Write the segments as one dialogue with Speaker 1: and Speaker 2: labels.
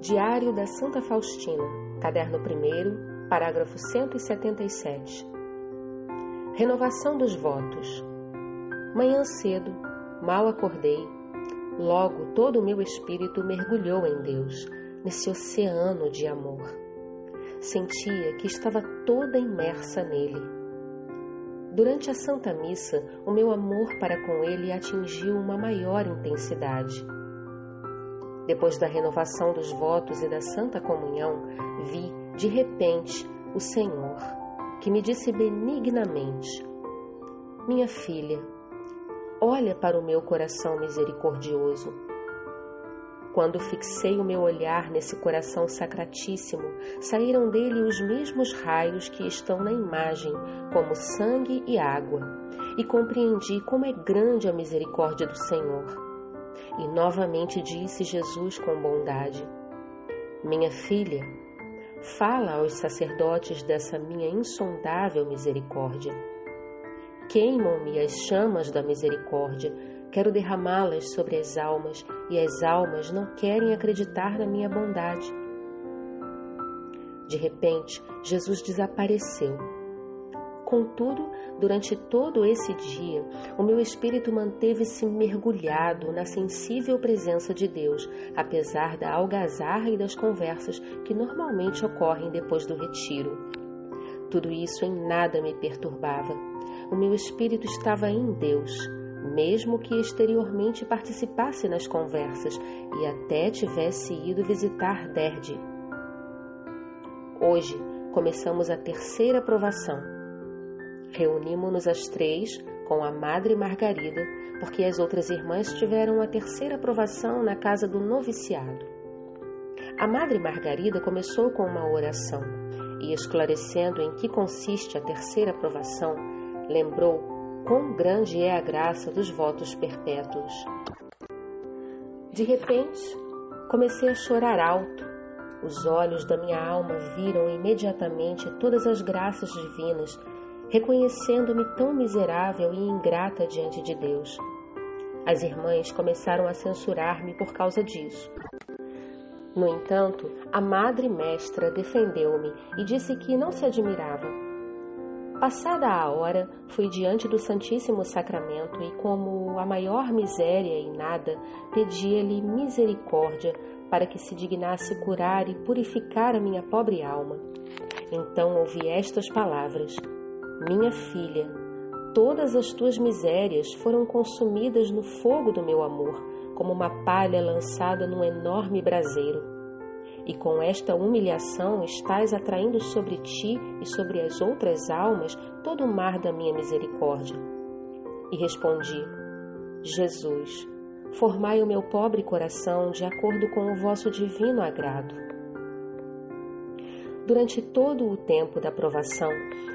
Speaker 1: Diário da Santa Faustina, caderno 1, parágrafo 177. Renovação dos votos. Manhã cedo, mal acordei, logo todo o meu espírito mergulhou em Deus, nesse oceano de amor. Sentia que estava toda imersa nele. Durante a Santa Missa, o meu amor para com ele atingiu uma maior intensidade. Depois da renovação dos votos e da Santa Comunhão, vi, de repente, o Senhor, que me disse benignamente: Minha filha, olha para o meu coração misericordioso. Quando fixei o meu olhar nesse coração sacratíssimo, saíram dele os mesmos raios que estão na imagem, como sangue e água, e compreendi como é grande a misericórdia do Senhor e novamente disse Jesus com bondade: Minha filha, fala aos sacerdotes dessa minha insondável misericórdia. Queimam-me as chamas da misericórdia, quero derramá-las sobre as almas, e as almas não querem acreditar na minha bondade. De repente, Jesus desapareceu Contudo, durante todo esse dia, o meu espírito manteve-se mergulhado na sensível presença de Deus, apesar da algazarra e das conversas que normalmente ocorrem depois do retiro. Tudo isso em nada me perturbava. O meu espírito estava em Deus, mesmo que exteriormente participasse nas conversas e até tivesse ido visitar Derde. Hoje começamos a terceira provação Reunimos-nos as três com a Madre Margarida, porque as outras irmãs tiveram a terceira aprovação na casa do noviciado. A Madre Margarida começou com uma oração e, esclarecendo em que consiste a terceira aprovação, lembrou quão grande é a graça dos votos perpétuos. De repente, comecei a chorar alto. Os olhos da minha alma viram imediatamente todas as graças divinas reconhecendo-me tão miserável e ingrata diante de Deus. As irmãs começaram a censurar-me por causa disso. No entanto, a madre mestra defendeu-me e disse que não se admirava. Passada a hora, fui diante do Santíssimo Sacramento e, como a maior miséria e nada, pedi-lhe misericórdia para que se dignasse curar e purificar a minha pobre alma. Então ouvi estas palavras: minha filha, todas as tuas misérias foram consumidas no fogo do meu amor, como uma palha lançada num enorme braseiro. E com esta humilhação estás atraindo sobre ti e sobre as outras almas todo o mar da minha misericórdia. E respondi: Jesus, formai o meu pobre coração de acordo com o vosso divino agrado. Durante todo o tempo da provação,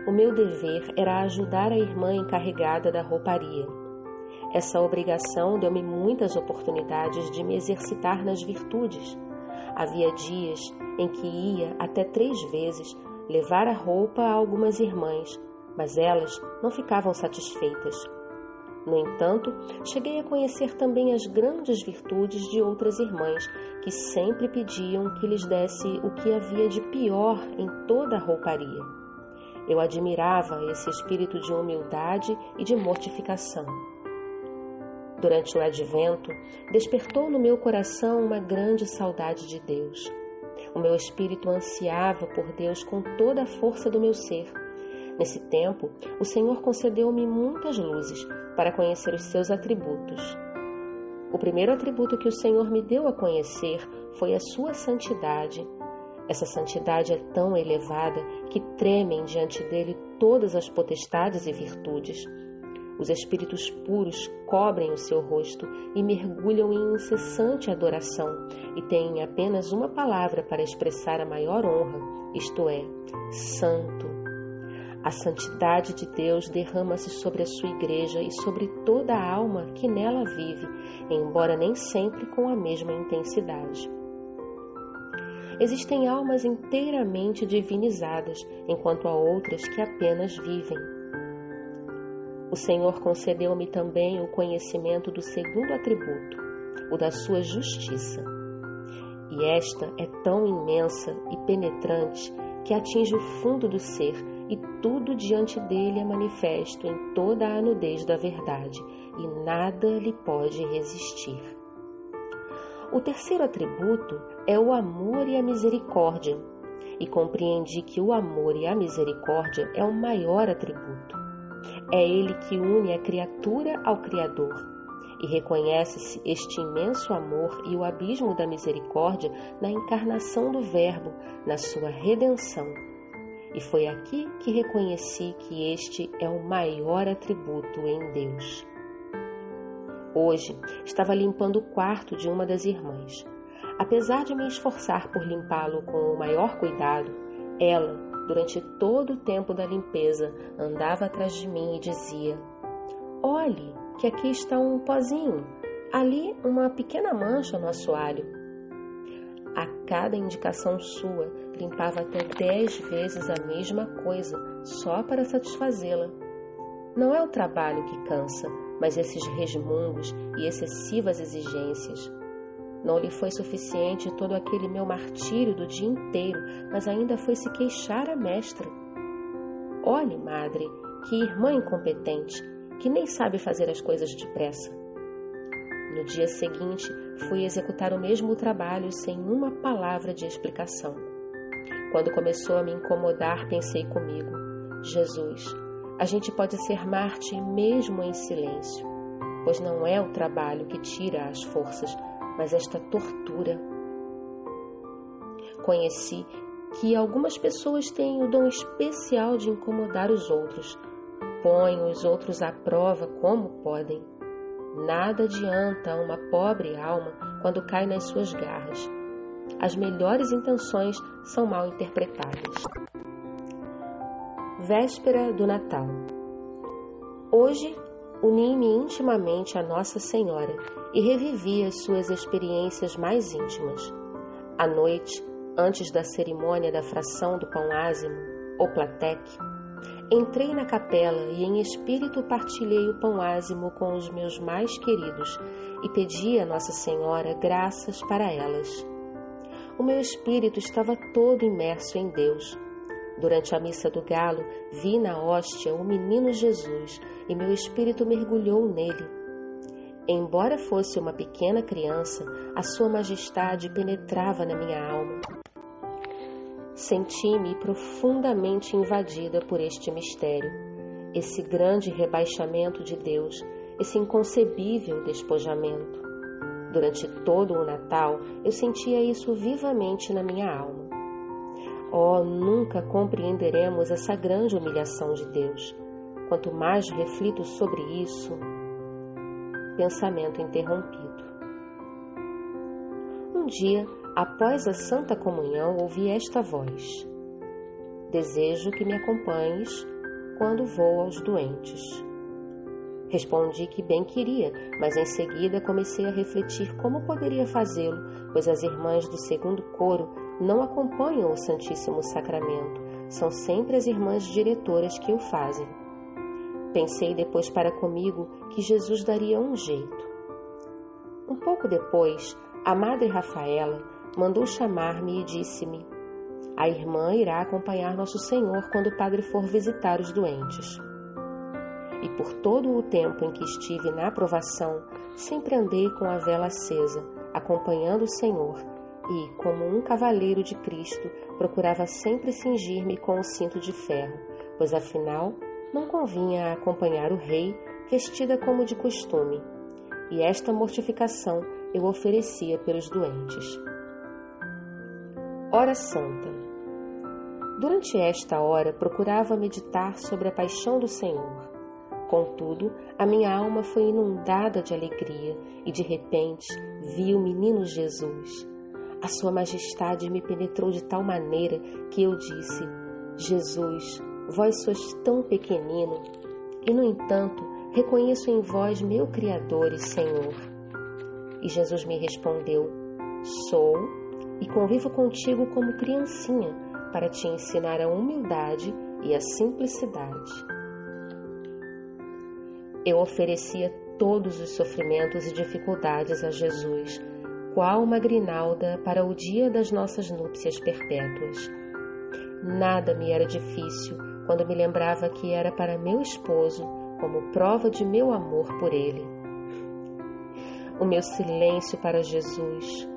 Speaker 1: o meu dever era ajudar a irmã encarregada da rouparia. Essa obrigação deu-me muitas oportunidades de me exercitar nas virtudes. Havia dias em que ia até três vezes levar a roupa a algumas irmãs, mas elas não ficavam satisfeitas. No entanto, cheguei a conhecer também as grandes virtudes de outras irmãs que sempre pediam que lhes desse o que havia de pior em toda a rouparia. Eu admirava esse espírito de humildade e de mortificação. Durante o advento, despertou no meu coração uma grande saudade de Deus. O meu espírito ansiava por Deus com toda a força do meu ser. Nesse tempo, o Senhor concedeu-me muitas luzes para conhecer os seus atributos. O primeiro atributo que o Senhor me deu a conhecer foi a sua santidade. Essa santidade é tão elevada que tremem diante dele todas as potestades e virtudes. Os espíritos puros cobrem o seu rosto e mergulham em incessante adoração e têm apenas uma palavra para expressar a maior honra, isto é, Santo, a santidade de Deus derrama-se sobre a sua igreja e sobre toda a alma que nela vive, embora nem sempre com a mesma intensidade. Existem almas inteiramente divinizadas, enquanto há outras que apenas vivem. O Senhor concedeu-me também o conhecimento do segundo atributo, o da sua justiça. e esta é tão imensa e penetrante que atinge o fundo do ser e tudo diante dele é manifesto em toda a nudez da verdade, e nada lhe pode resistir. O terceiro atributo é o amor e a misericórdia, e compreendi que o amor e a misericórdia é o maior atributo. É ele que une a criatura ao Criador, e reconhece-se este imenso amor e o abismo da misericórdia na encarnação do Verbo, na sua redenção e foi aqui que reconheci que este é o maior atributo em Deus. Hoje estava limpando o quarto de uma das irmãs. Apesar de me esforçar por limpá-lo com o maior cuidado, ela, durante todo o tempo da limpeza, andava atrás de mim e dizia: Olhe, que aqui está um pozinho, ali uma pequena mancha no assoalho. A cada indicação sua, limpava até dez vezes a mesma coisa, só para satisfazê-la. Não é o trabalho que cansa, mas esses resmungos e excessivas exigências. Não lhe foi suficiente todo aquele meu martírio do dia inteiro, mas ainda foi se queixar a mestra. Olhe, madre, que irmã incompetente, que nem sabe fazer as coisas depressa. No dia seguinte, fui executar o mesmo trabalho sem uma palavra de explicação. Quando começou a me incomodar, pensei comigo: Jesus, a gente pode ser Marte mesmo em silêncio, pois não é o trabalho que tira as forças, mas esta tortura. Conheci que algumas pessoas têm o dom especial de incomodar os outros, põem os outros à prova como podem. Nada adianta a uma pobre alma quando cai nas suas garras. As melhores intenções são mal interpretadas. Véspera do Natal. Hoje uni-me intimamente a Nossa Senhora e revivi as suas experiências mais íntimas. À noite, antes da cerimônia da fração do pão ázimo, ou plateque, Entrei na capela e em espírito partilhei o pão ázimo com os meus mais queridos e pedi a Nossa Senhora graças para elas. O meu espírito estava todo imerso em Deus. Durante a missa do galo, vi na hóstia o menino Jesus e meu espírito mergulhou nele. Embora fosse uma pequena criança, a Sua Majestade penetrava na minha alma Senti-me profundamente invadida por este mistério, esse grande rebaixamento de Deus, esse inconcebível despojamento. Durante todo o Natal, eu sentia isso vivamente na minha alma. Oh, nunca compreenderemos essa grande humilhação de Deus. Quanto mais reflito sobre isso, pensamento interrompido. Um dia Após a Santa Comunhão, ouvi esta voz: Desejo que me acompanhes quando vou aos doentes. Respondi que bem queria, mas em seguida comecei a refletir como poderia fazê-lo, pois as irmãs do segundo coro não acompanham o Santíssimo Sacramento, são sempre as irmãs diretoras que o fazem. Pensei depois para comigo que Jesus daria um jeito. Um pouco depois, a Madre Rafaela mandou chamar-me e disse-me: A irmã irá acompanhar Nosso Senhor quando o Padre for visitar os doentes. E por todo o tempo em que estive na aprovação, sempre andei com a vela acesa, acompanhando o Senhor, e, como um cavaleiro de Cristo, procurava sempre cingir-me com o cinto de ferro, pois afinal não convinha acompanhar o rei vestida como de costume. E esta mortificação eu oferecia pelos doentes. Hora Santa. Durante esta hora procurava meditar sobre a paixão do Senhor. Contudo, a minha alma foi inundada de alegria e de repente vi o menino Jesus. A sua majestade me penetrou de tal maneira que eu disse: Jesus, vós sois tão pequenino, e no entanto reconheço em vós meu Criador e Senhor. E Jesus me respondeu: Sou e convivo contigo como criancinha para te ensinar a humildade e a simplicidade. Eu oferecia todos os sofrimentos e dificuldades a Jesus qual uma grinalda para o dia das nossas núpcias perpétuas. Nada me era difícil quando me lembrava que era para meu esposo como prova de meu amor por ele. O meu silêncio para Jesus.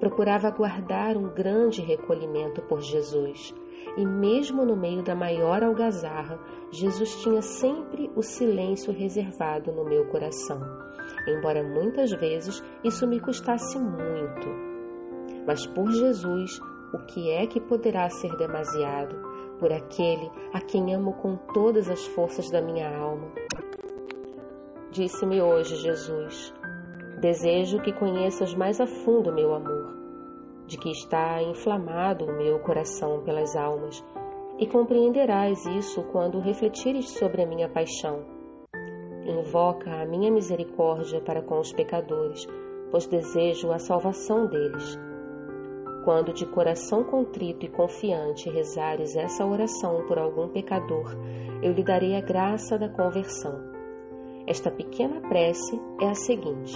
Speaker 1: Procurava guardar um grande recolhimento por Jesus, e mesmo no meio da maior algazarra, Jesus tinha sempre o silêncio reservado no meu coração, embora muitas vezes isso me custasse muito. Mas por Jesus, o que é que poderá ser demasiado? Por aquele a quem amo com todas as forças da minha alma. Disse-me hoje Jesus: Desejo que conheças mais a fundo meu amor de que está inflamado o meu coração pelas almas, e compreenderás isso quando refletires sobre a minha paixão. Invoca a minha misericórdia para com os pecadores, pois desejo a salvação deles. Quando de coração contrito e confiante rezares essa oração por algum pecador, eu lhe darei a graça da conversão. Esta pequena prece é a seguinte: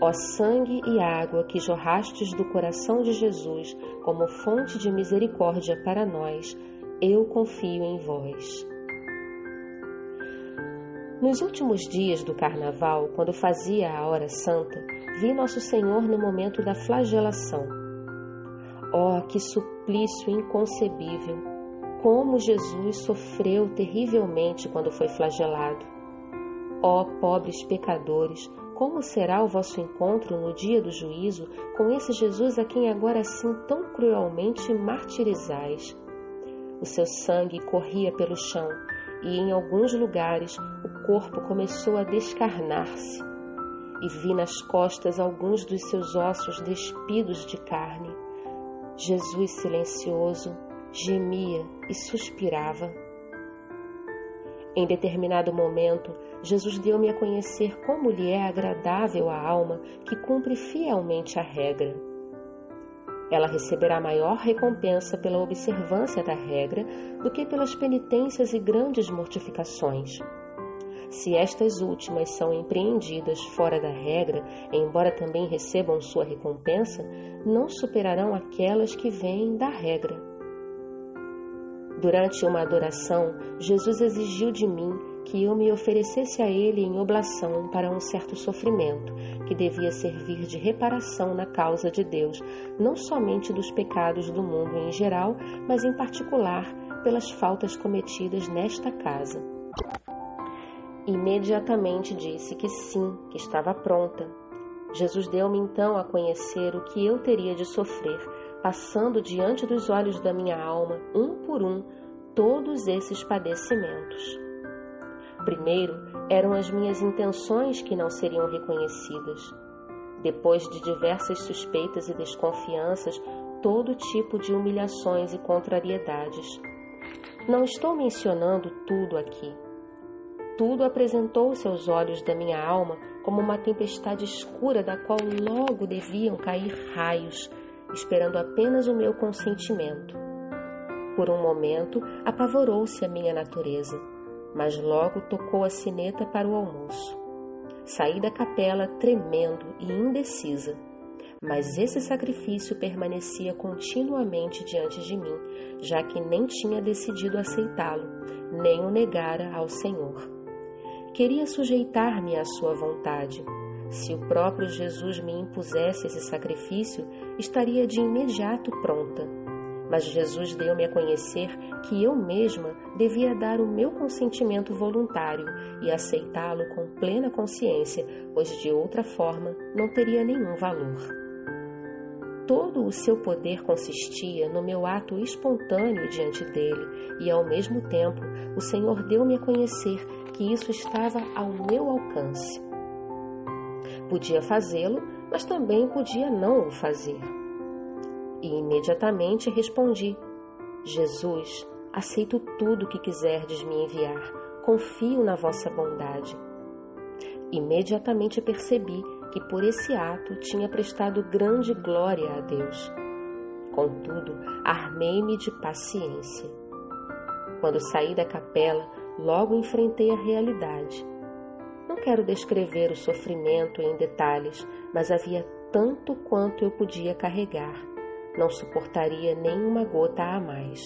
Speaker 1: Ó sangue e água que jorrastes do coração de Jesus como fonte de misericórdia para nós, eu confio em vós. Nos últimos dias do carnaval, quando fazia a hora santa, vi Nosso Senhor no momento da flagelação. Oh, que suplício inconcebível! Como Jesus sofreu terrivelmente quando foi flagelado. Ó oh, pobres pecadores, como será o vosso encontro no dia do juízo com esse Jesus a quem agora assim tão cruelmente martirizais? O seu sangue corria pelo chão e em alguns lugares o corpo começou a descarnar-se. E vi nas costas alguns dos seus ossos despidos de carne. Jesus silencioso gemia e suspirava. Em determinado momento, Jesus deu-me a conhecer como lhe é agradável a alma que cumpre fielmente a regra. Ela receberá maior recompensa pela observância da regra do que pelas penitências e grandes mortificações. Se estas últimas são empreendidas fora da regra, embora também recebam sua recompensa, não superarão aquelas que vêm da regra. Durante uma adoração, Jesus exigiu de mim que eu me oferecesse a Ele em oblação para um certo sofrimento, que devia servir de reparação na causa de Deus, não somente dos pecados do mundo em geral, mas em particular pelas faltas cometidas nesta casa. Imediatamente disse que sim, que estava pronta. Jesus deu-me então a conhecer o que eu teria de sofrer passando diante dos olhos da minha alma, um por um, todos esses padecimentos. Primeiro eram as minhas intenções que não seriam reconhecidas. Depois de diversas suspeitas e desconfianças, todo tipo de humilhações e contrariedades. Não estou mencionando tudo aqui. Tudo apresentou-se aos olhos da minha alma como uma tempestade escura da qual logo deviam cair raios esperando apenas o meu consentimento. Por um momento, apavorou-se a minha natureza, mas logo tocou a sineta para o almoço. Saí da capela tremendo e indecisa, mas esse sacrifício permanecia continuamente diante de mim, já que nem tinha decidido aceitá-lo, nem o negara ao Senhor. Queria sujeitar-me à sua vontade, se o próprio Jesus me impusesse esse sacrifício, estaria de imediato pronta. Mas Jesus deu-me a conhecer que eu mesma devia dar o meu consentimento voluntário e aceitá-lo com plena consciência, pois de outra forma não teria nenhum valor. Todo o seu poder consistia no meu ato espontâneo diante dele, e ao mesmo tempo o Senhor deu-me a conhecer que isso estava ao meu alcance. Podia fazê-lo, mas também podia não o fazer. E imediatamente respondi: Jesus, aceito tudo que quiserdes me enviar, confio na vossa bondade. Imediatamente percebi que por esse ato tinha prestado grande glória a Deus. Contudo, armei-me de paciência. Quando saí da capela, logo enfrentei a realidade. Não quero descrever o sofrimento em detalhes, mas havia tanto quanto eu podia carregar. Não suportaria nenhuma gota a mais.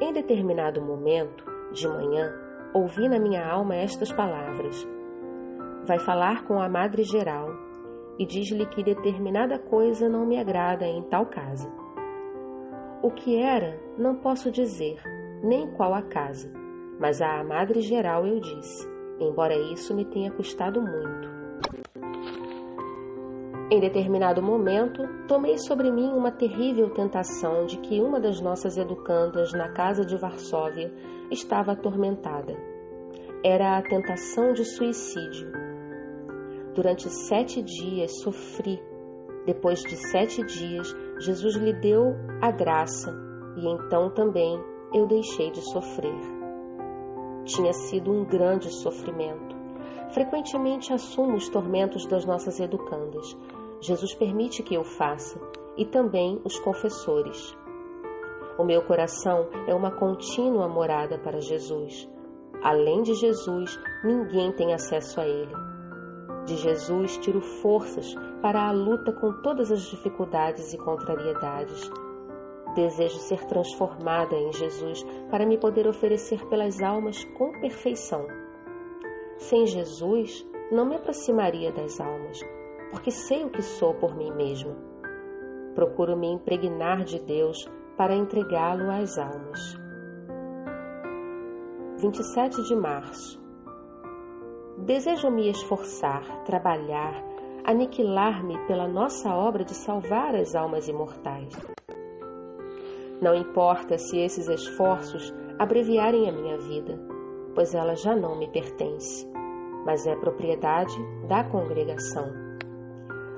Speaker 1: Em determinado momento, de manhã, ouvi na minha alma estas palavras: Vai falar com a Madre Geral e diz-lhe que determinada coisa não me agrada em tal casa. O que era, não posso dizer, nem qual a casa, mas à Madre Geral eu disse, embora isso me tenha custado muito. Em determinado momento, tomei sobre mim uma terrível tentação de que uma das nossas educandas na casa de Varsóvia estava atormentada. Era a tentação de suicídio. Durante sete dias sofri. Depois de sete dias, Jesus lhe deu a graça e então também eu deixei de sofrer. Tinha sido um grande sofrimento. Frequentemente assumo os tormentos das nossas educandas, Jesus permite que eu faça, e também os confessores. O meu coração é uma contínua morada para Jesus. Além de Jesus, ninguém tem acesso a Ele. De Jesus tiro forças para a luta com todas as dificuldades e contrariedades. Desejo ser transformada em Jesus para me poder oferecer pelas almas com perfeição. Sem Jesus, não me aproximaria das almas, porque sei o que sou por mim mesma. Procuro me impregnar de Deus para entregá-lo às almas. 27 de março. Desejo me esforçar, trabalhar, aniquilar-me pela nossa obra de salvar as almas imortais. Não importa se esses esforços abreviarem a minha vida, pois ela já não me pertence, mas é propriedade da congregação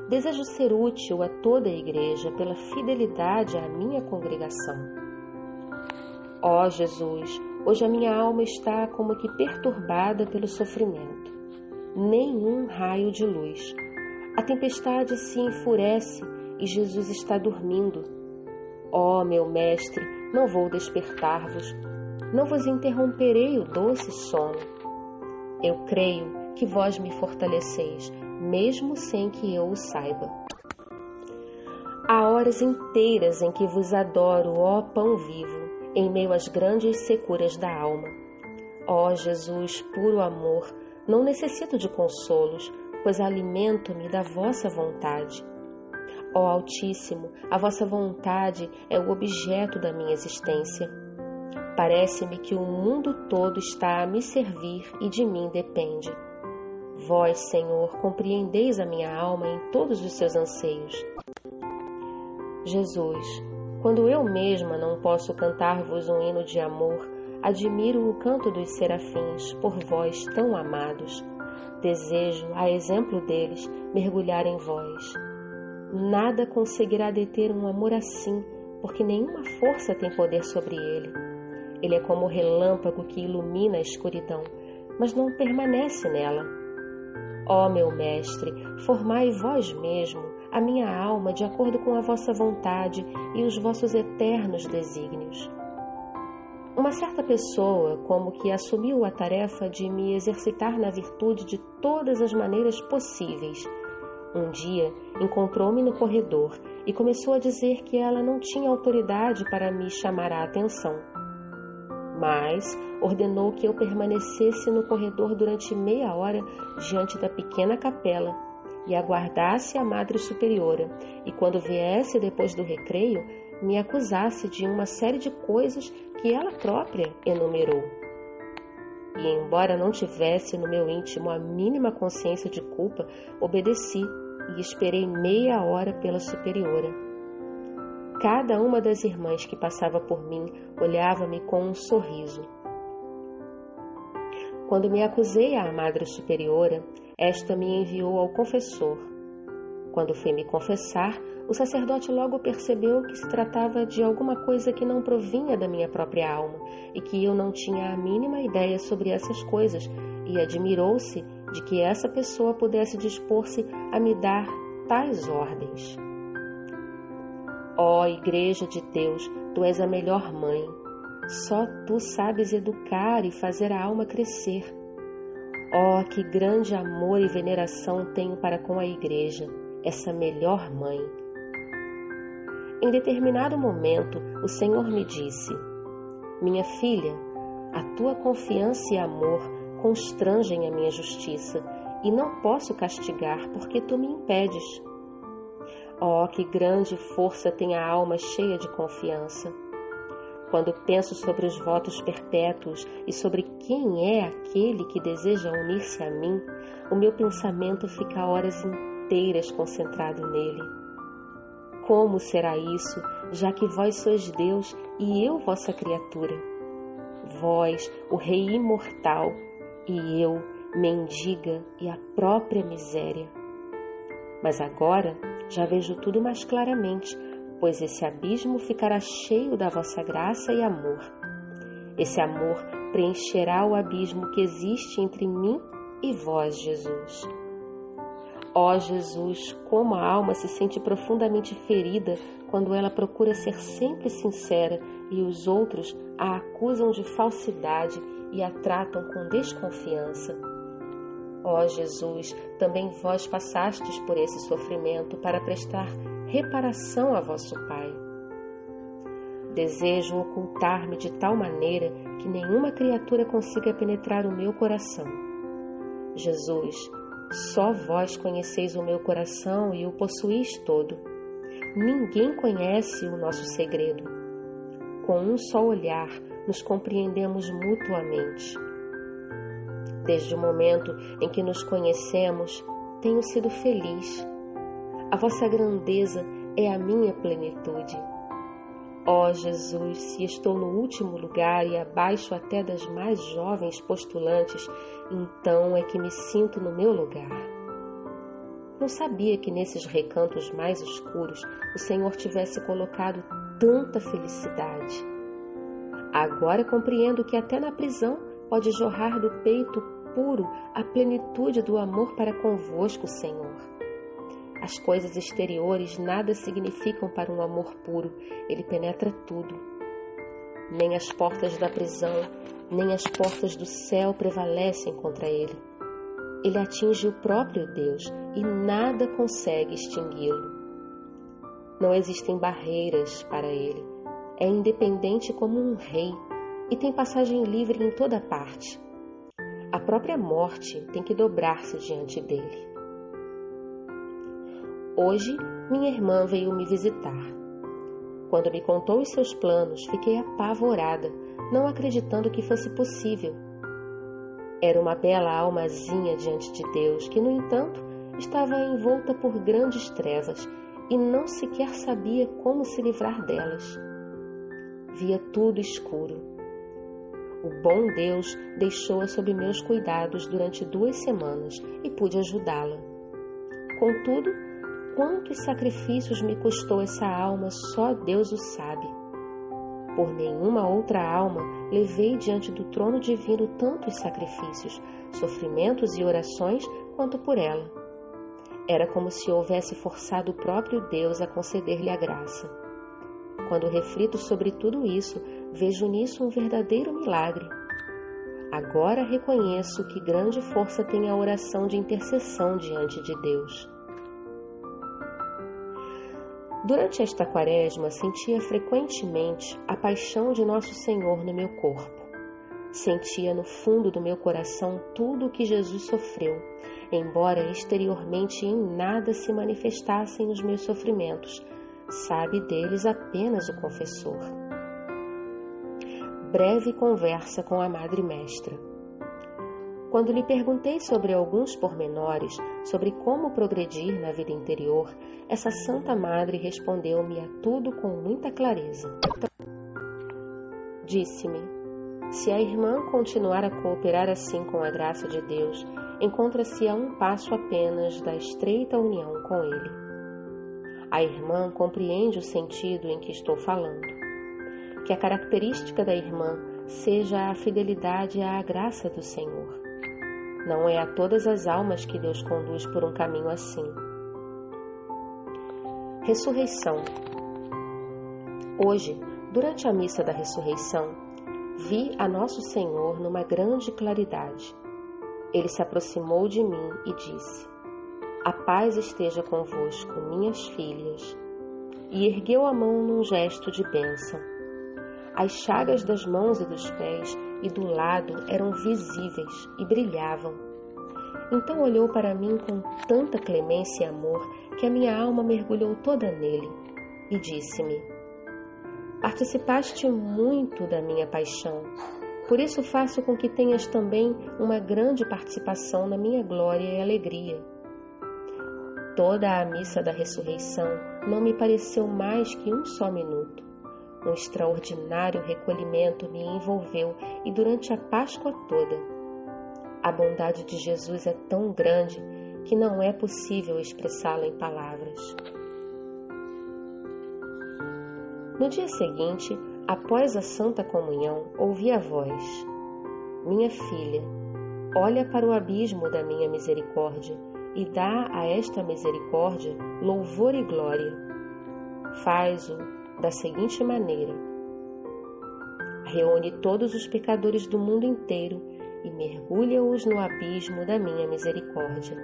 Speaker 1: Desejo ser útil a toda a Igreja pela fidelidade à minha congregação. Ó oh, Jesus, hoje a minha alma está como que perturbada pelo sofrimento. Nenhum raio de luz. A tempestade se enfurece e Jesus está dormindo. Ó oh, meu Mestre, não vou despertar-vos, não vos interromperei o doce sono. Eu creio que vós me fortaleceis mesmo sem que eu o saiba. Há horas inteiras em que vos adoro, ó pão vivo, em meio às grandes securas da alma. Ó Jesus, puro amor, não necessito de consolos, pois alimento-me da vossa vontade. Ó Altíssimo, a vossa vontade é o objeto da minha existência. Parece-me que o mundo todo está a me servir e de mim depende. Vós, Senhor, compreendeis a minha alma em todos os seus anseios. Jesus, quando eu mesma não posso cantar-vos um hino de amor, admiro o canto dos serafins por vós tão amados. Desejo, a exemplo deles, mergulhar em vós. Nada conseguirá deter um amor assim, porque nenhuma força tem poder sobre ele. Ele é como o relâmpago que ilumina a escuridão, mas não permanece nela Ó meu Mestre, formai vós mesmo a minha alma de acordo com a vossa vontade e os vossos eternos desígnios. Uma certa pessoa, como que assumiu a tarefa de me exercitar na virtude de todas as maneiras possíveis, um dia encontrou-me no corredor e começou a dizer que ela não tinha autoridade para me chamar a atenção mas ordenou que eu permanecesse no corredor durante meia hora diante da pequena capela e aguardasse a Madre Superiora, e quando viesse depois do recreio, me acusasse de uma série de coisas que ela própria enumerou. E embora não tivesse no meu íntimo a mínima consciência de culpa, obedeci e esperei meia hora pela superiora. Cada uma das irmãs que passava por mim olhava-me com um sorriso. Quando me acusei à Madre Superiora, esta me enviou ao confessor. Quando fui me confessar, o sacerdote logo percebeu que se tratava de alguma coisa que não provinha da minha própria alma e que eu não tinha a mínima ideia sobre essas coisas, e admirou-se de que essa pessoa pudesse dispor-se a me dar tais ordens. Ó oh, Igreja de Deus, tu és a melhor mãe. Só tu sabes educar e fazer a alma crescer. Oh, que grande amor e veneração tenho para com a Igreja. essa melhor mãe. Em determinado momento, o Senhor me disse: Minha filha, a tua confiança e amor constrangem a minha justiça e não posso castigar porque tu me impedes. Oh, que grande força tem a alma cheia de confiança! Quando penso sobre os votos perpétuos e sobre quem é aquele que deseja unir-se a mim, o meu pensamento fica horas inteiras concentrado nele. Como será isso, já que vós sois Deus e eu vossa criatura? Vós, o Rei imortal, e eu, mendiga e a própria miséria. Mas agora já vejo tudo mais claramente, pois esse abismo ficará cheio da vossa graça e amor. Esse amor preencherá o abismo que existe entre mim e vós, Jesus. Ó oh, Jesus, como a alma se sente profundamente ferida quando ela procura ser sempre sincera e os outros a acusam de falsidade e a tratam com desconfiança. Ó Jesus, também vós passastes por esse sofrimento para prestar reparação a vosso Pai. Desejo ocultar-me de tal maneira que nenhuma criatura consiga penetrar o meu coração. Jesus, só vós conheceis o meu coração e o possuís todo. Ninguém conhece o nosso segredo. Com um só olhar, nos compreendemos mutuamente. Desde o momento em que nos conhecemos, tenho sido feliz a vossa grandeza é a minha plenitude. Ó oh, Jesus, se estou no último lugar e abaixo até das mais jovens postulantes, então é que me sinto no meu lugar. Não sabia que nesses recantos mais escuros o Senhor tivesse colocado tanta felicidade. Agora compreendo que até na prisão pode jorrar do peito puro a plenitude do amor para convosco, Senhor. As coisas exteriores nada significam para um amor puro, ele penetra tudo. Nem as portas da prisão, nem as portas do céu prevalecem contra ele. Ele atinge o próprio Deus e nada consegue extingui-lo. Não existem barreiras para ele. É independente como um rei e tem passagem livre em toda parte. Própria morte tem que dobrar-se diante dele. Hoje, minha irmã veio me visitar. Quando me contou os seus planos, fiquei apavorada, não acreditando que fosse possível. Era uma bela almazinha diante de Deus, que, no entanto, estava envolta por grandes trevas e não sequer sabia como se livrar delas. Via tudo escuro. O bom Deus deixou-a sob meus cuidados durante duas semanas e pude ajudá-la. Contudo, quantos sacrifícios me custou essa alma, só Deus o sabe. Por nenhuma outra alma levei diante do trono divino tantos sacrifícios, sofrimentos e orações quanto por ela. Era como se houvesse forçado o próprio Deus a conceder-lhe a graça. Quando reflito sobre tudo isso, vejo nisso um verdadeiro milagre. Agora reconheço que grande força tem a oração de intercessão diante de Deus. Durante esta quaresma, sentia frequentemente a paixão de Nosso Senhor no meu corpo. Sentia no fundo do meu coração tudo o que Jesus sofreu, embora exteriormente em nada se manifestassem os meus sofrimentos, sabe deles apenas o confessor. Breve conversa com a Madre Mestra. Quando lhe perguntei sobre alguns pormenores, sobre como progredir na vida interior, essa Santa Madre respondeu-me a tudo com muita clareza. Disse-me: se a irmã continuar a cooperar assim com a graça de Deus, encontra-se a um passo apenas da estreita união com Ele. A irmã compreende o sentido em que estou falando. Que a característica da irmã seja a fidelidade à graça do Senhor não é a todas as almas que Deus conduz por um caminho assim. Ressurreição. Hoje, durante a missa da ressurreição, vi a Nosso Senhor numa grande claridade. Ele se aproximou de mim e disse: A paz esteja convosco, minhas filhas. E ergueu a mão num gesto de bênção. As chagas das mãos e dos pés e do lado eram visíveis e brilhavam. Então olhou para mim com tanta clemência e amor que a minha alma mergulhou toda nele e disse-me: Participaste muito da minha paixão, por isso faço com que tenhas também uma grande participação na minha glória e alegria. Toda a missa da ressurreição não me pareceu mais que um só minuto. Um extraordinário recolhimento me envolveu e durante a Páscoa toda. A bondade de Jesus é tão grande que não é possível expressá-la em palavras. No dia seguinte, após a Santa Comunhão, ouvi a voz: Minha filha, olha para o abismo da minha misericórdia e dá a esta misericórdia louvor e glória. Faz-o da seguinte maneira: reúne todos os pecadores do mundo inteiro e mergulha-os no abismo da minha misericórdia.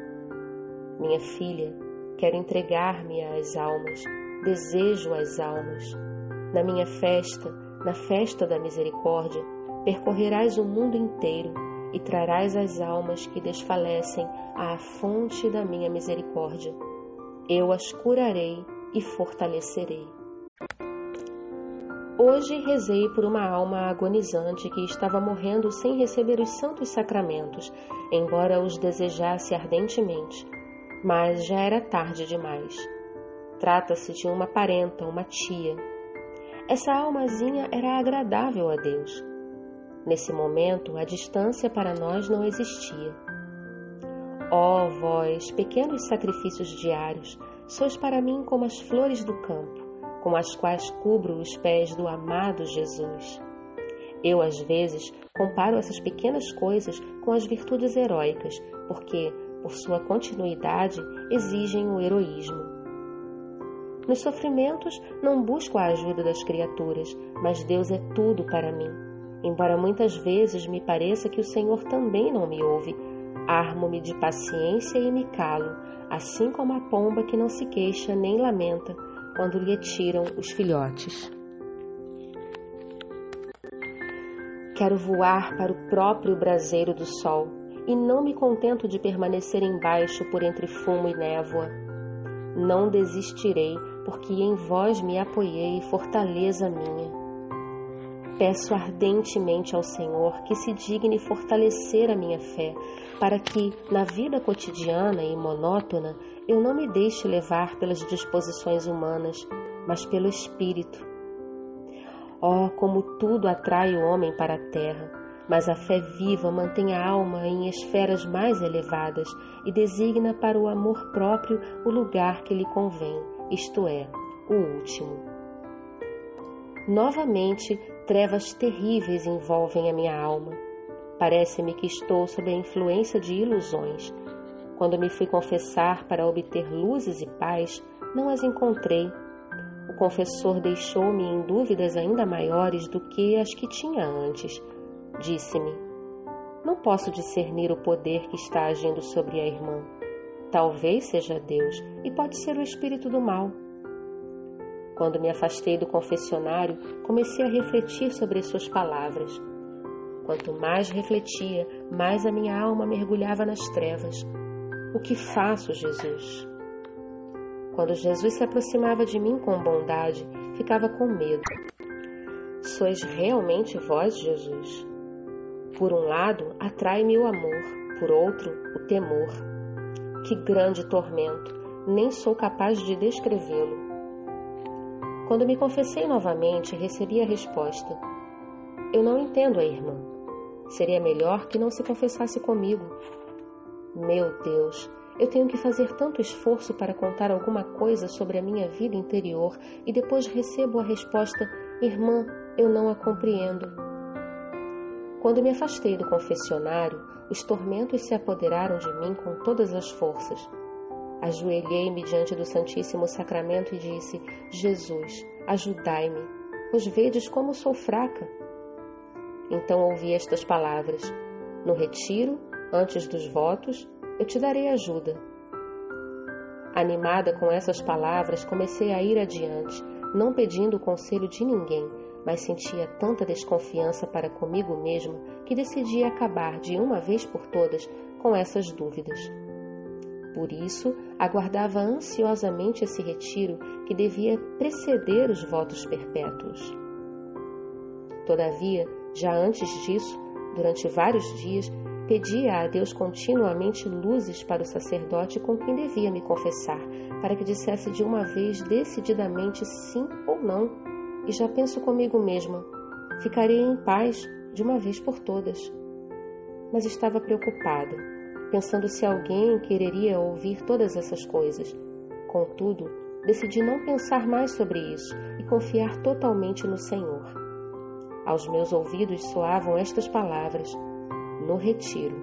Speaker 1: Minha filha, quero entregar-me às almas, desejo as almas na minha festa, na festa da misericórdia, percorrerás o mundo inteiro e trarás as almas que desfalecem à fonte da minha misericórdia. Eu as curarei e fortalecerei. Hoje rezei por uma alma agonizante que estava morrendo sem receber os santos sacramentos, embora os desejasse ardentemente, mas já era tarde demais. Trata-se de uma parenta, uma tia, essa almazinha era agradável a Deus. Nesse momento, a distância para nós não existia. Ó oh, vós, pequenos sacrifícios diários, sois para mim como as flores do campo, com as quais cubro os pés do amado Jesus. Eu, às vezes, comparo essas pequenas coisas com as virtudes heróicas, porque, por sua continuidade, exigem o heroísmo. Nos sofrimentos, não busco a ajuda das criaturas, mas Deus é tudo para mim. Embora muitas vezes me pareça que o Senhor também não me ouve, armo-me de paciência e me calo, assim como a pomba que não se queixa nem lamenta quando lhe tiram os filhotes. Quero voar para o próprio braseiro do sol e não me contento de permanecer embaixo por entre fumo e névoa. Não desistirei porque em vós me apoiei, fortaleza minha. Peço ardentemente ao Senhor que se digne fortalecer a minha fé, para que, na vida cotidiana e monótona, eu não me deixe levar pelas disposições humanas, mas pelo Espírito. Oh, como tudo atrai o homem para a terra, mas a fé viva mantém a alma em esferas mais elevadas e designa para o amor próprio o lugar que lhe convém isto é, o último. Novamente, trevas terríveis envolvem a minha alma. Parece-me que estou sob a influência de ilusões. Quando me fui confessar para obter luzes e paz, não as encontrei. O confessor deixou-me em dúvidas ainda maiores do que as que tinha antes. Disse-me: Não posso discernir o poder que está agindo sobre a irmã. Talvez seja Deus e pode ser o espírito do mal. Quando me afastei do confessionário, comecei a refletir sobre as suas palavras. Quanto mais refletia, mais a minha alma mergulhava nas trevas. O que faço, Jesus? Quando Jesus se aproximava de mim com bondade, ficava com medo. Sois realmente vós, Jesus? Por um lado, atrai-me o amor, por outro, o temor. Que grande tormento! Nem sou capaz de descrevê-lo. Quando me confessei novamente, recebi a resposta: Eu não entendo a irmã. Seria melhor que não se confessasse comigo. Meu Deus, eu tenho que fazer tanto esforço para contar alguma coisa sobre a minha vida interior e depois recebo a resposta: Irmã, eu não a compreendo. Quando me afastei do confessionário, os tormentos se apoderaram de mim com todas as forças. Ajoelhei-me diante do Santíssimo Sacramento e disse: Jesus, ajudai-me, pois vedes como sou fraca. Então ouvi estas palavras: No retiro, antes dos votos, eu te darei ajuda. Animada com essas palavras, comecei a ir adiante, não pedindo o conselho de ninguém, mas sentia tanta desconfiança para comigo mesmo que decidi acabar de uma vez por todas com essas dúvidas. Por isso, aguardava ansiosamente esse retiro que devia preceder os votos perpétuos. Todavia, já antes disso, durante vários dias, pedia a Deus continuamente luzes para o sacerdote com quem devia me confessar, para que dissesse de uma vez decididamente sim ou não. E já penso comigo mesma, ficaria em paz de uma vez por todas. Mas estava preocupada, pensando se alguém quereria ouvir todas essas coisas. Contudo, decidi não pensar mais sobre isso e confiar totalmente no Senhor. Aos meus ouvidos soavam estas palavras: no retiro.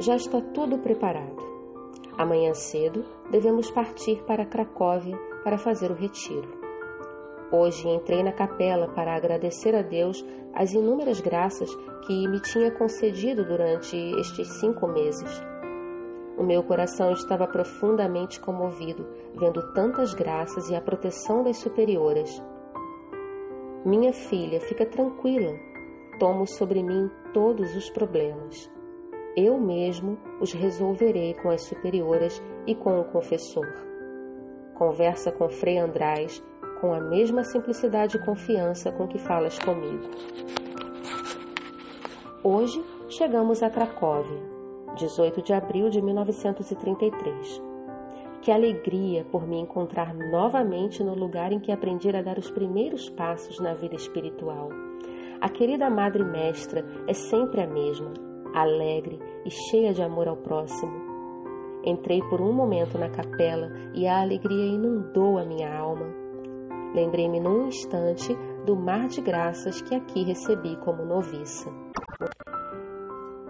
Speaker 1: Já está tudo preparado. Amanhã cedo devemos partir para Cracóvia para fazer o retiro. Hoje entrei na capela para agradecer a Deus as inúmeras graças que me tinha concedido durante estes cinco meses. O meu coração estava profundamente comovido, vendo tantas graças e a proteção das superioras. Minha filha, fica tranquila. Tomo sobre mim todos os problemas. Eu mesmo os resolverei com as superioras e com o confessor. Conversa com Frei András com a mesma simplicidade e confiança com que falas comigo. Hoje chegamos a Cracóvia, 18 de abril de 1933. Que alegria por me encontrar novamente no lugar em que aprendi a dar os primeiros passos na vida espiritual. A querida Madre Mestra é sempre a mesma, alegre e cheia de amor ao próximo. Entrei por um momento na capela e a alegria inundou a minha alma. Lembrei-me num instante do mar de graças que aqui recebi como noviça.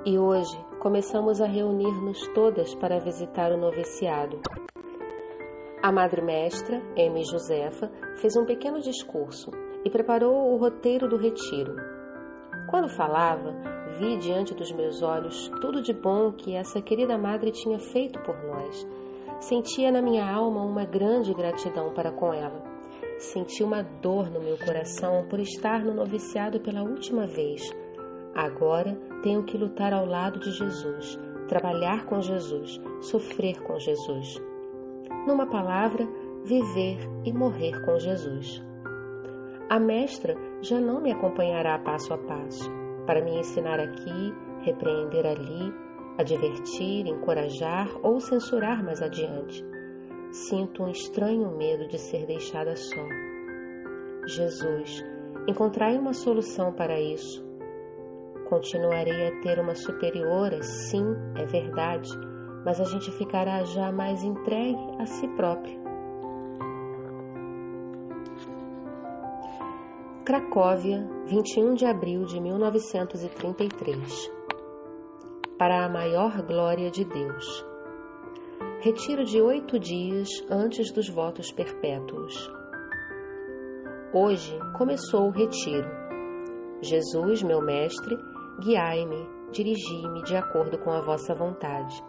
Speaker 1: E hoje começamos a reunir-nos todas para visitar o noviciado. A Madre Mestra, M. Josefa, fez um pequeno discurso e preparou o roteiro do retiro. Quando falava, vi diante dos meus olhos tudo de bom que essa querida Madre tinha feito por nós. Sentia na minha alma uma grande gratidão para com ela. Senti uma dor no meu coração por estar no noviciado pela última vez. Agora tenho que lutar ao lado de Jesus, trabalhar com Jesus, sofrer com Jesus numa palavra, viver e morrer com Jesus. A mestra já não me acompanhará passo a passo, para me ensinar aqui, repreender ali, advertir, encorajar ou censurar mais adiante. Sinto um estranho medo de ser deixada só. Jesus, encontrai uma solução para isso. Continuarei a ter uma superiora, sim, é verdade mas a gente ficará já mais entregue a si próprio. Cracóvia, 21 de abril de 1933. Para a maior glória de Deus. Retiro de oito dias antes dos votos perpétuos. Hoje começou o retiro. Jesus, meu Mestre, guiai-me, dirigi-me de acordo com a vossa vontade.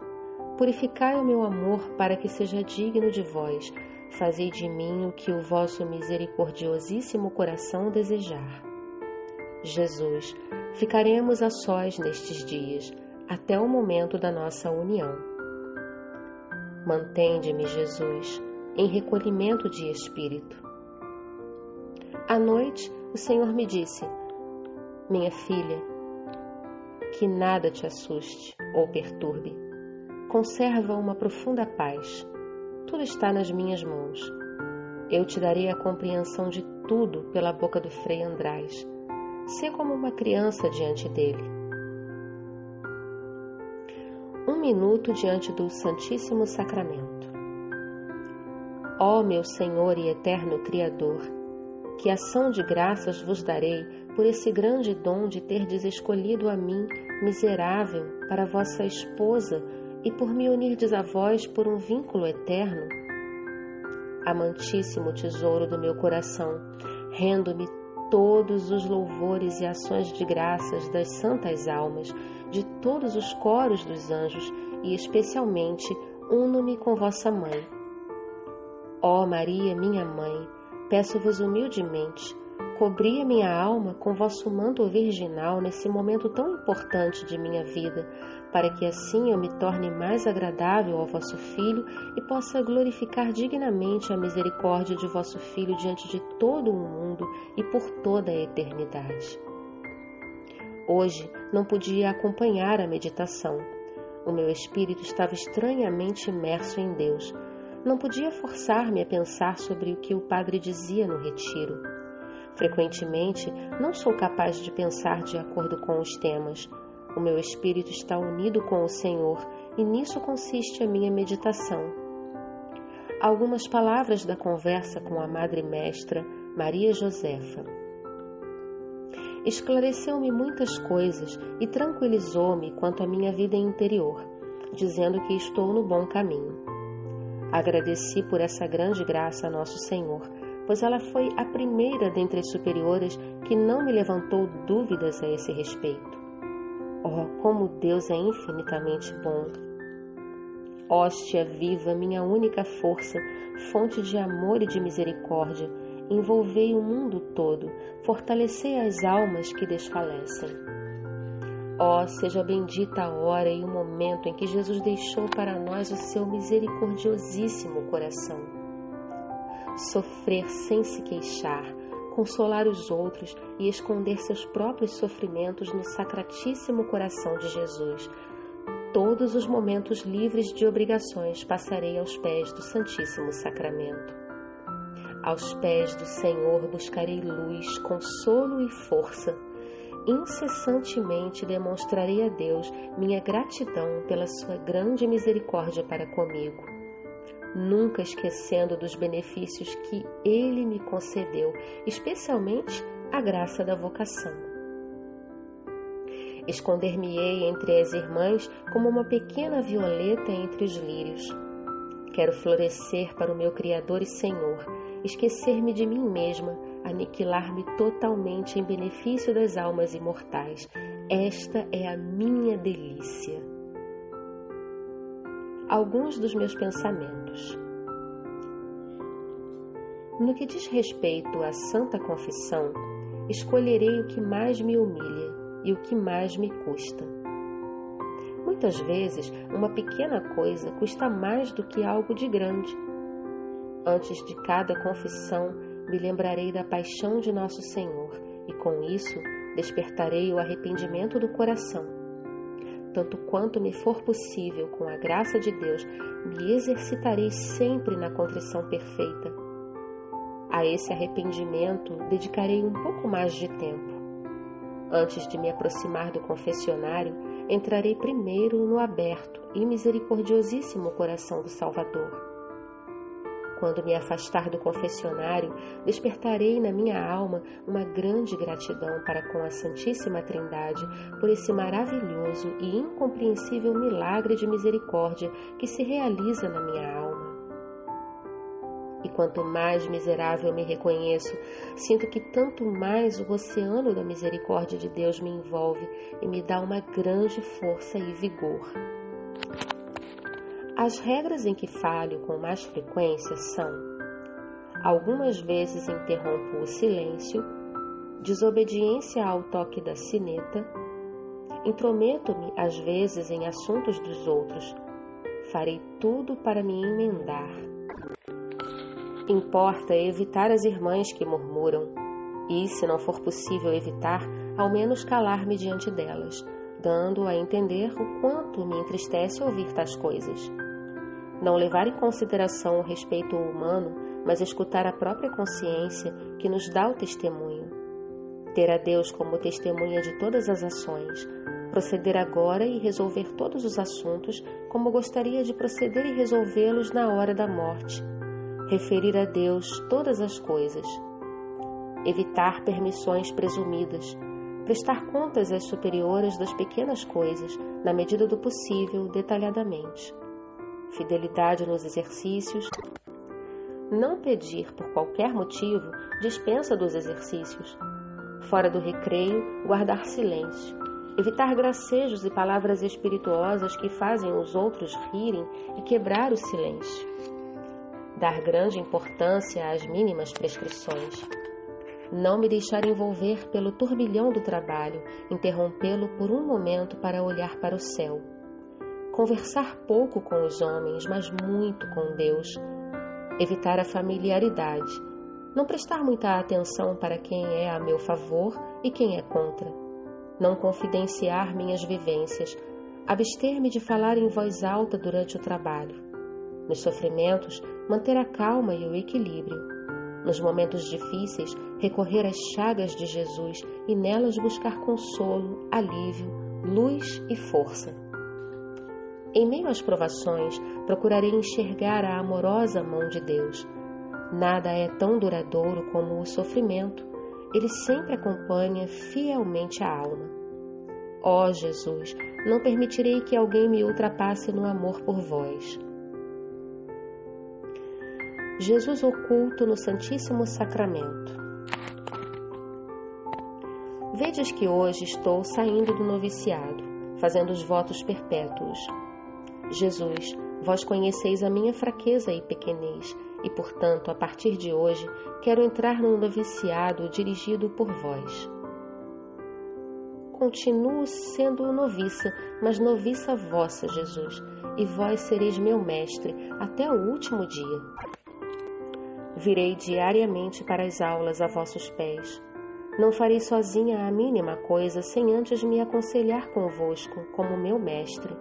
Speaker 1: Purificai o meu amor para que seja digno de vós. Fazei de mim o que o vosso misericordiosíssimo coração desejar. Jesus, ficaremos a sós nestes dias, até o momento da nossa união. Mantende-me, Jesus, em recolhimento de espírito. À noite, o Senhor me disse: Minha filha, que nada te assuste ou perturbe conserva uma profunda paz. Tudo está nas minhas mãos. Eu te darei a compreensão de tudo pela boca do Frei András. Sê como uma criança diante dele. Minuto diante do Santíssimo Sacramento. Ó meu Senhor e eterno Criador, que ação de graças vos darei por esse grande dom de terdes escolhido a mim, miserável, para vossa esposa e por me unirdes a vós por um vínculo eterno? Amantíssimo tesouro do meu coração, rendo-me todos os louvores e ações de graças das santas almas, de todos os coros dos anjos e especialmente uno-me com vossa mãe. Ó Maria, minha mãe, peço-vos humildemente, cobri a minha alma com vosso manto virginal nesse momento tão importante de minha vida, para que assim eu me torne mais agradável ao vosso Filho e possa glorificar dignamente a misericórdia de vosso Filho diante de todo o mundo e por toda a eternidade. Hoje não podia acompanhar a meditação. O meu espírito estava estranhamente imerso em Deus. Não podia forçar-me a pensar sobre o que o padre dizia no retiro. Frequentemente, não sou capaz de pensar de acordo com os temas. O meu espírito está unido com o Senhor e nisso consiste a minha meditação. Algumas palavras da conversa com a Madre Mestra, Maria Josefa esclareceu-me muitas coisas e tranquilizou-me quanto à minha vida interior, dizendo que estou no bom caminho. Agradeci por essa grande graça a Nosso Senhor, pois ela foi a primeira dentre as superiores que não me levantou dúvidas a esse respeito. Oh, como Deus é infinitamente bom! Hóstia viva, minha única força, fonte de amor e de misericórdia, envolvei o mundo todo, fortalecei as almas que desfalecem. Ó, oh, seja bendita a hora e o momento em que Jesus deixou para nós o seu misericordiosíssimo coração. Sofrer sem se queixar, consolar os outros e esconder seus próprios sofrimentos no sacratíssimo coração de Jesus. Todos os momentos livres de obrigações passarei aos pés do Santíssimo Sacramento. Aos pés do Senhor buscarei luz, consolo e força. Incessantemente demonstrarei a Deus minha gratidão pela sua grande misericórdia para comigo, nunca esquecendo dos benefícios que Ele me concedeu, especialmente a graça da vocação. Esconder-me-ei entre as irmãs como uma pequena violeta entre os lírios. Quero florescer para o meu Criador e Senhor esquecer-me de mim mesma, aniquilar-me totalmente em benefício das almas imortais. Esta é a minha delícia. Alguns dos meus pensamentos. No que diz respeito à Santa Confissão, escolherei o que mais me humilha e o que mais me custa. Muitas vezes, uma pequena coisa custa mais do que algo de grande Antes de cada confissão, me lembrarei da paixão de nosso Senhor e com isso despertarei o arrependimento do coração. Tanto quanto me for possível, com a graça de Deus, me exercitarei sempre na contrição perfeita. A esse arrependimento dedicarei um pouco mais de tempo. Antes de me aproximar do confessionário, entrarei primeiro no aberto e misericordiosíssimo coração do Salvador. Quando me afastar do confessionário, despertarei na minha alma uma grande gratidão para com a Santíssima Trindade por esse maravilhoso e incompreensível milagre de misericórdia que se realiza na minha alma. E quanto mais miserável me reconheço, sinto que tanto mais o oceano da misericórdia de Deus me envolve e me dá uma grande força e vigor. As regras em que falho com mais frequência são: algumas vezes interrompo o silêncio, desobediência ao toque da sineta, intrometo-me às vezes em assuntos dos outros, farei tudo para me emendar. Importa evitar as irmãs que murmuram, e, se não for possível evitar, ao menos calar-me diante delas, dando a entender o quanto me entristece ouvir tais coisas. Não levar em consideração o respeito humano, mas escutar a própria consciência que nos dá o testemunho. Ter a Deus como testemunha de todas as ações, proceder agora e resolver todos os assuntos como gostaria de proceder e resolvê-los na hora da morte. Referir a Deus todas as coisas. Evitar permissões presumidas. Prestar contas às superiores das pequenas coisas, na medida do possível, detalhadamente fidelidade nos exercícios, não pedir por qualquer motivo dispensa dos exercícios, fora do recreio, guardar silêncio, evitar gracejos e palavras espirituosas que fazem os outros rirem e quebrar o silêncio, dar grande importância às mínimas prescrições, não me deixar envolver pelo turbilhão do trabalho, interrompê-lo por um momento para olhar para o céu, conversar pouco com os homens, mas muito com Deus, evitar a familiaridade, não prestar muita atenção para quem é a meu favor e quem é contra não confidenciar minhas vivências, abster-me de falar em voz alta durante o trabalho. Nos sofrimentos, manter a calma e o equilíbrio. Nos momentos difíceis, recorrer às chagas de Jesus e nelas buscar consolo, alívio, luz e força. Em meio às provações, procurarei enxergar a amorosa mão de Deus. Nada é tão duradouro como o sofrimento, ele sempre acompanha fielmente a alma. Ó oh, Jesus, não permitirei que alguém me ultrapasse no amor por vós. Jesus oculto no Santíssimo Sacramento. Vedes que hoje estou saindo do noviciado, fazendo os votos perpétuos. Jesus, vós conheceis a minha fraqueza e pequenez, e, portanto, a partir de hoje, quero entrar num noviciado dirigido por vós. Continuo sendo noviça, mas noviça vossa, Jesus, e vós sereis meu mestre até o último dia. Virei diariamente para as aulas a vossos pés. Não farei sozinha a mínima coisa sem antes me aconselhar convosco como meu mestre.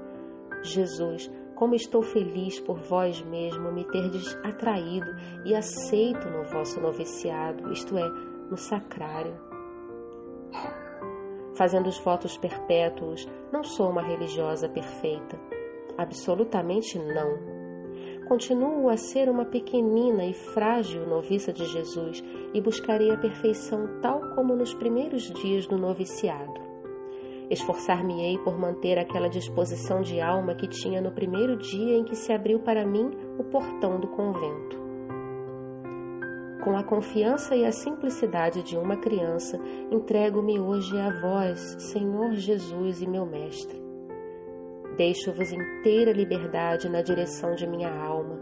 Speaker 1: Jesus, como estou feliz por vós mesmo me terdes atraído e aceito no vosso noviciado, isto é, no sacrário. Fazendo os votos perpétuos, não sou uma religiosa perfeita. Absolutamente não. Continuo a ser uma pequenina e frágil noviça de Jesus e buscarei a perfeição tal como nos primeiros dias do noviciado. Esforçar-me-ei por manter aquela disposição de alma que tinha no primeiro dia em que se abriu para mim o portão do convento. Com a confiança e a simplicidade de uma criança, entrego-me hoje a vós, Senhor Jesus e meu Mestre. Deixo-vos inteira liberdade na direção de minha alma.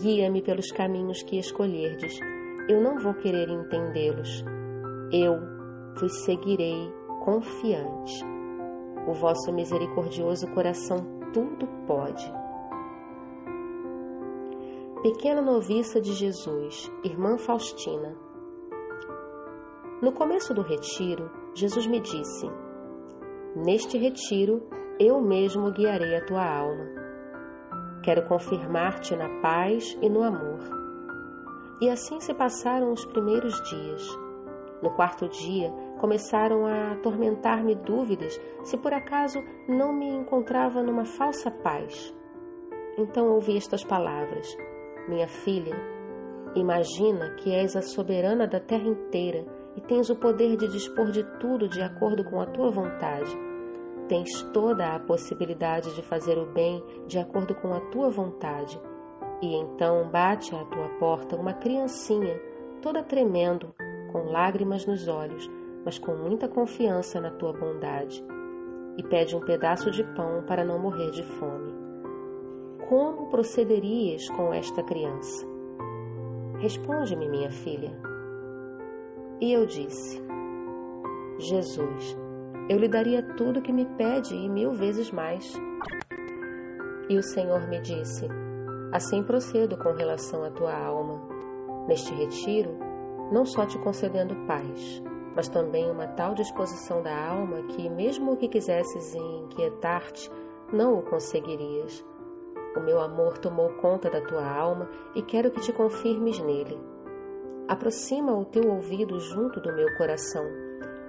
Speaker 1: Guia-me pelos caminhos que escolherdes. Eu não vou querer entendê-los. Eu vos seguirei confiante. O vosso misericordioso coração tudo pode. Pequena noviça de Jesus, irmã Faustina. No começo do retiro, Jesus me disse: Neste retiro, eu mesmo guiarei a tua alma. Quero confirmar-te na paz e no amor. E assim se passaram os primeiros dias. No quarto dia, começaram a atormentar-me dúvidas se por acaso não me encontrava numa falsa paz. Então ouvi estas palavras: Minha filha, imagina que és a soberana da terra inteira e tens o poder de dispor de tudo de acordo com a tua vontade. Tens toda a possibilidade de fazer o bem de acordo com a tua vontade. E então bate à tua porta uma criancinha, toda tremendo, com lágrimas nos olhos, mas com muita confiança na tua bondade, e pede um pedaço de pão para não morrer de fome. Como procederias com esta criança? Responde-me, minha filha. E eu disse: Jesus, eu lhe daria tudo que me pede e mil vezes mais. E o Senhor me disse: Assim procedo com relação à tua alma. Neste retiro, não só te concedendo paz, mas também uma tal disposição da alma que, mesmo que quisesses inquietar-te, não o conseguirias. O meu amor tomou conta da tua alma e quero que te confirmes nele. Aproxima o teu ouvido junto do meu coração.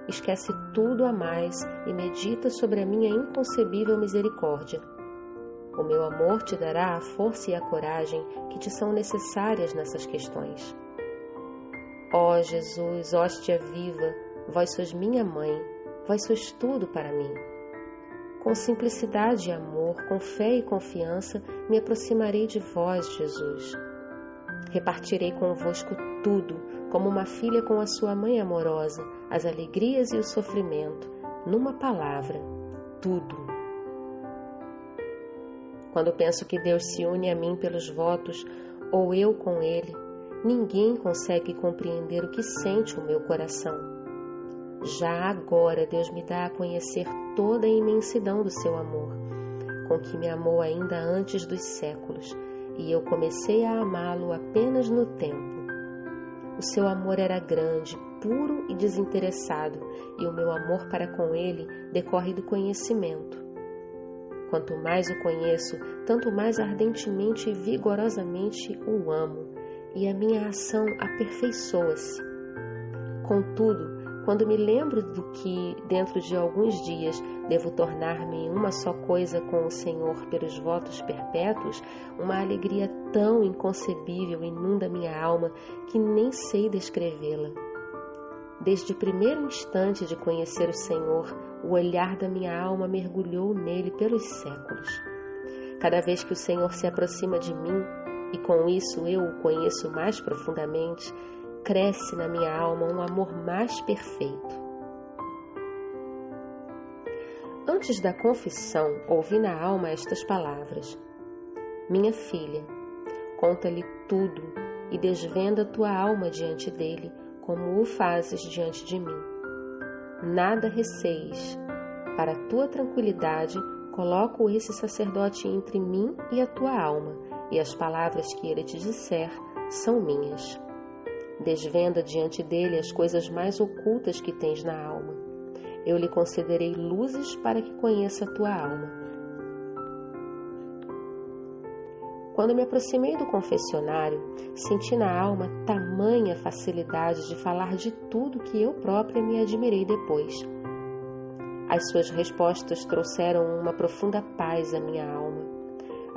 Speaker 1: Esquece tudo a mais e medita sobre a minha inconcebível misericórdia. O meu amor te dará a força e a coragem que te são necessárias nessas questões. Ó oh, Jesus, hóstia viva, vós sois minha mãe, vós sois tudo para mim. Com simplicidade e amor, com fé e confiança, me aproximarei de vós, Jesus. Repartirei convosco tudo, como uma filha com a sua mãe amorosa, as alegrias e o sofrimento, numa palavra, tudo. Quando penso que Deus se une a mim pelos votos, ou eu com Ele, ninguém consegue compreender o que sente o meu coração. Já agora Deus me dá a conhecer toda a imensidão do seu amor, com que me amou ainda antes dos séculos, e eu comecei a amá-lo apenas no tempo. O seu amor era grande, puro e desinteressado, e o meu amor para com ele decorre do conhecimento. Quanto mais o conheço, tanto mais ardentemente e vigorosamente o amo, e a minha ação aperfeiçoa-se. Contudo, quando me lembro do que, dentro de alguns dias, devo tornar-me uma só coisa com o Senhor pelos votos perpétuos, uma alegria tão inconcebível inunda minha alma que nem sei descrevê-la. Desde o primeiro instante de conhecer o Senhor, o olhar da minha alma mergulhou nele pelos séculos. Cada vez que o Senhor se aproxima de mim, e com isso eu o conheço mais profundamente, cresce na minha alma um amor mais perfeito. Antes da confissão, ouvi na alma estas palavras: Minha filha, conta-lhe tudo e desvenda tua alma diante dele como o fazes diante de mim. Nada receis. Para tua tranquilidade, coloco esse sacerdote entre mim e a tua alma, e as palavras que ele te disser são minhas. Desvenda diante dele as coisas mais ocultas que tens na alma. Eu lhe concederei luzes para que conheça a tua alma Quando me aproximei do confessionário, senti na alma tamanha facilidade de falar de tudo que eu própria me admirei depois. As suas respostas trouxeram uma profunda paz à minha alma.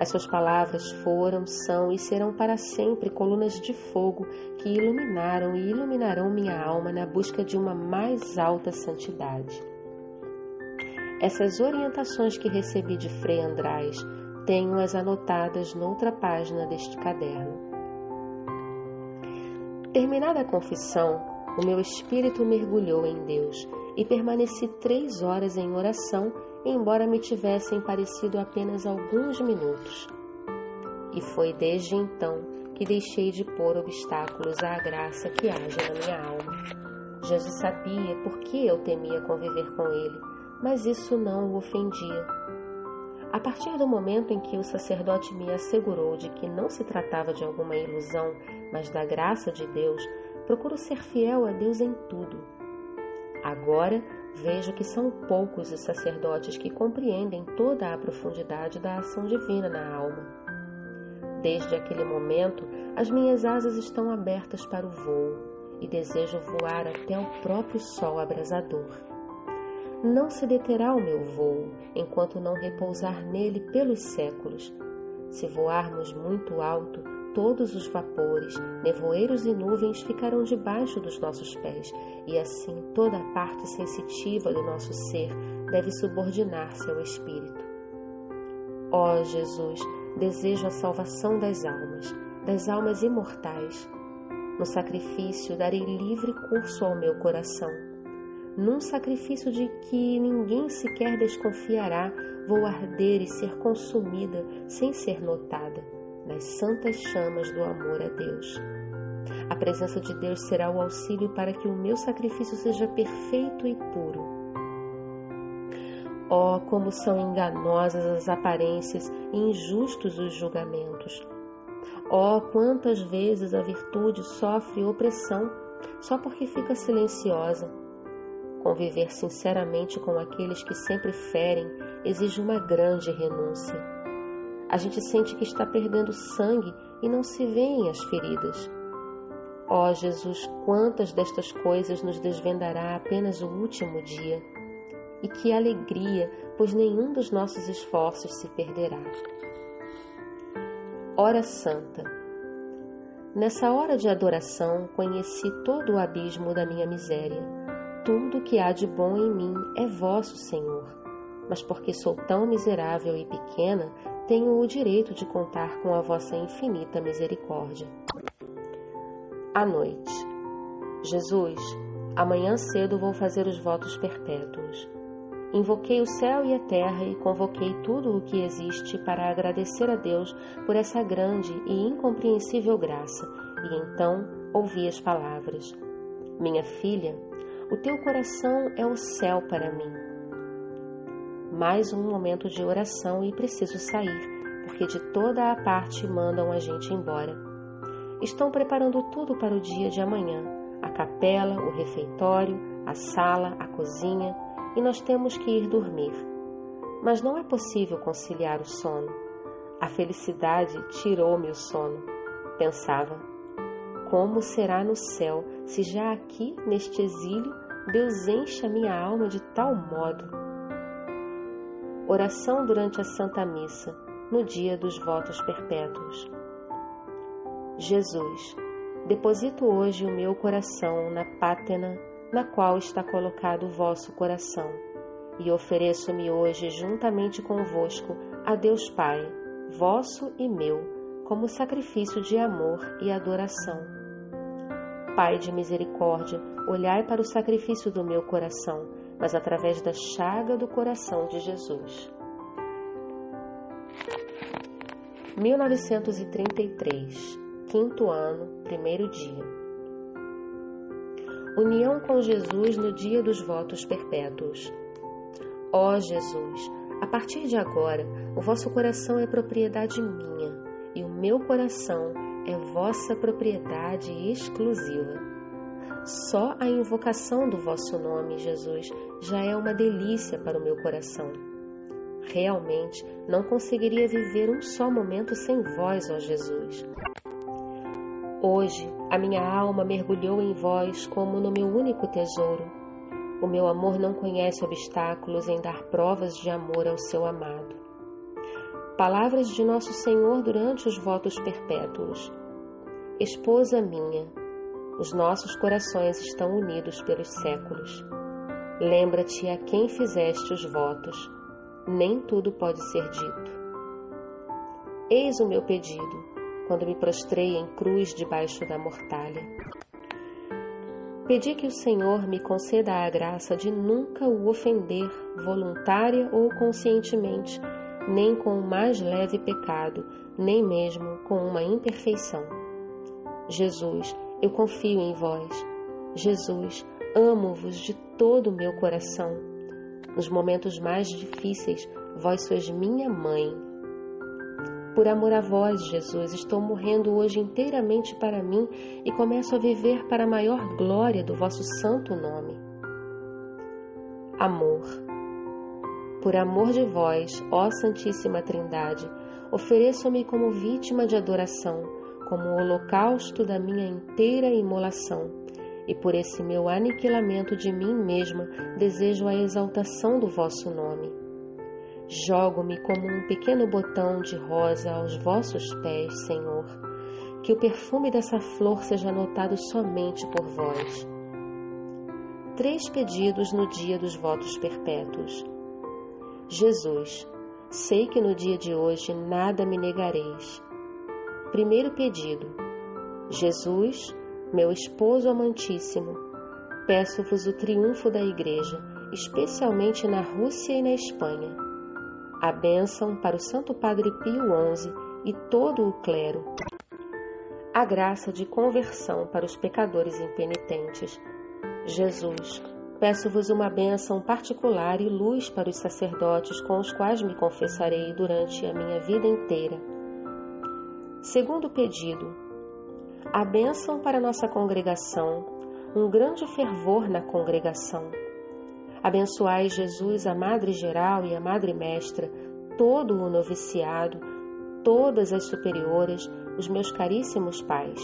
Speaker 1: As suas palavras foram, são e serão para sempre colunas de fogo que iluminaram e iluminarão minha alma na busca de uma mais alta santidade. Essas orientações que recebi de Frei András tenho-as anotadas noutra página deste caderno. Terminada a confissão, o meu espírito mergulhou em Deus e permaneci três horas em oração, embora me tivessem parecido apenas alguns minutos. E foi desde então que deixei de pôr obstáculos à graça que age na minha alma. Jesus sabia por que eu temia conviver com ele, mas isso não o ofendia a partir do momento em que o sacerdote me assegurou de que não se tratava de alguma ilusão, mas da graça de Deus, procuro ser fiel a Deus em tudo. Agora vejo que são poucos os sacerdotes que compreendem toda a profundidade da ação divina na alma. Desde aquele momento, as minhas asas estão abertas para o voo e desejo voar até o próprio sol abrasador. Não se deterá o meu voo enquanto não repousar nele pelos séculos. Se voarmos muito alto, todos os vapores, nevoeiros e nuvens ficarão debaixo dos nossos pés, e assim toda a parte sensitiva do nosso ser deve subordinar-se ao Espírito. Ó oh, Jesus, desejo a salvação das almas, das almas imortais. No sacrifício darei livre curso ao meu coração num sacrifício de que ninguém sequer desconfiará, vou arder e ser consumida sem ser notada nas santas chamas do amor a Deus. A presença de Deus será o auxílio para que o meu sacrifício seja perfeito e puro. Oh, como são enganosas as aparências e injustos os julgamentos! Oh, quantas vezes a virtude sofre opressão só porque fica silenciosa Conviver sinceramente com aqueles que sempre ferem exige uma grande renúncia. A gente sente que está perdendo sangue e não se vêem as feridas. Ó oh, Jesus, quantas destas coisas nos desvendará apenas o último dia? E que alegria, pois nenhum dos nossos esforços se perderá. Hora Santa. Nessa hora de adoração, conheci todo o abismo da minha miséria tudo que há de bom em mim é vosso, Senhor. Mas porque sou tão miserável e pequena, tenho o direito de contar com a vossa infinita misericórdia. À noite. Jesus, amanhã cedo vou fazer os votos perpétuos. Invoquei o céu e a terra e convoquei tudo o que existe para agradecer a Deus por essa grande e incompreensível graça, e então ouvi as palavras: Minha filha, o teu coração é o céu para mim. Mais um momento de oração e preciso sair, porque de toda a parte mandam a gente embora. Estão preparando tudo para o dia de amanhã: a capela, o refeitório, a sala, a cozinha e nós temos que ir dormir. Mas não é possível conciliar o sono. A felicidade tirou-me o sono. Pensava: como será no céu se já aqui, neste exílio, Deus enche a minha alma de tal modo? Oração durante a Santa Missa, no dia dos votos perpétuos. Jesus, deposito hoje o meu coração na pátena na qual está colocado o vosso coração. E ofereço-me hoje juntamente convosco a Deus Pai, vosso e meu, como sacrifício de amor e adoração. Pai de misericórdia, olhai para o sacrifício do meu coração, mas através da chaga do coração de Jesus. 1933, quinto ano, primeiro dia. União com Jesus no dia dos votos perpétuos. Ó Jesus, a partir de agora, o vosso coração é propriedade minha e o meu coração é vossa propriedade exclusiva. Só a invocação do vosso nome, Jesus, já é uma delícia para o meu coração. Realmente não conseguiria viver um só momento sem vós, ó Jesus. Hoje a minha alma mergulhou em vós como no meu único tesouro. O meu amor não conhece obstáculos em dar provas de amor ao seu amado. Palavras de Nosso Senhor durante os votos perpétuos. Esposa minha, os nossos corações estão unidos pelos séculos. Lembra-te a quem fizeste os votos. Nem tudo pode ser dito. Eis o meu pedido quando me prostrei em cruz debaixo da mortalha. Pedi que o Senhor me conceda a graça de nunca o ofender, voluntária ou conscientemente, nem com o mais leve pecado, nem mesmo com uma imperfeição. Jesus, eu confio em vós. Jesus, amo-vos de todo o meu coração. Nos momentos mais difíceis, vós sois minha mãe, por amor a vós, Jesus, estou morrendo hoje inteiramente para mim e começo a viver para a maior glória do vosso santo nome. Amor. Por amor de vós, ó Santíssima Trindade, ofereço-me como vítima de adoração, como holocausto da minha inteira imolação, e por esse meu aniquilamento de mim mesma desejo a exaltação do vosso nome. Jogo-me como um pequeno botão de rosa aos vossos pés, Senhor. Que o perfume dessa flor seja notado somente por vós. Três pedidos no dia dos votos perpétuos. Jesus, sei que no dia de hoje nada me negareis. Primeiro pedido. Jesus, meu esposo amantíssimo, peço-vos o triunfo da Igreja, especialmente na Rússia e na Espanha a bênção para o Santo Padre Pio XI e todo o clero, a graça de conversão para os pecadores impenitentes. Jesus, peço-vos uma bênção particular e luz para os sacerdotes com os quais me confessarei durante a minha vida inteira. Segundo pedido, a bênção para nossa congregação, um grande fervor na congregação Abençoai Jesus, a Madre Geral e a Madre Mestra, todo o noviciado, todas as superioras, os meus caríssimos pais.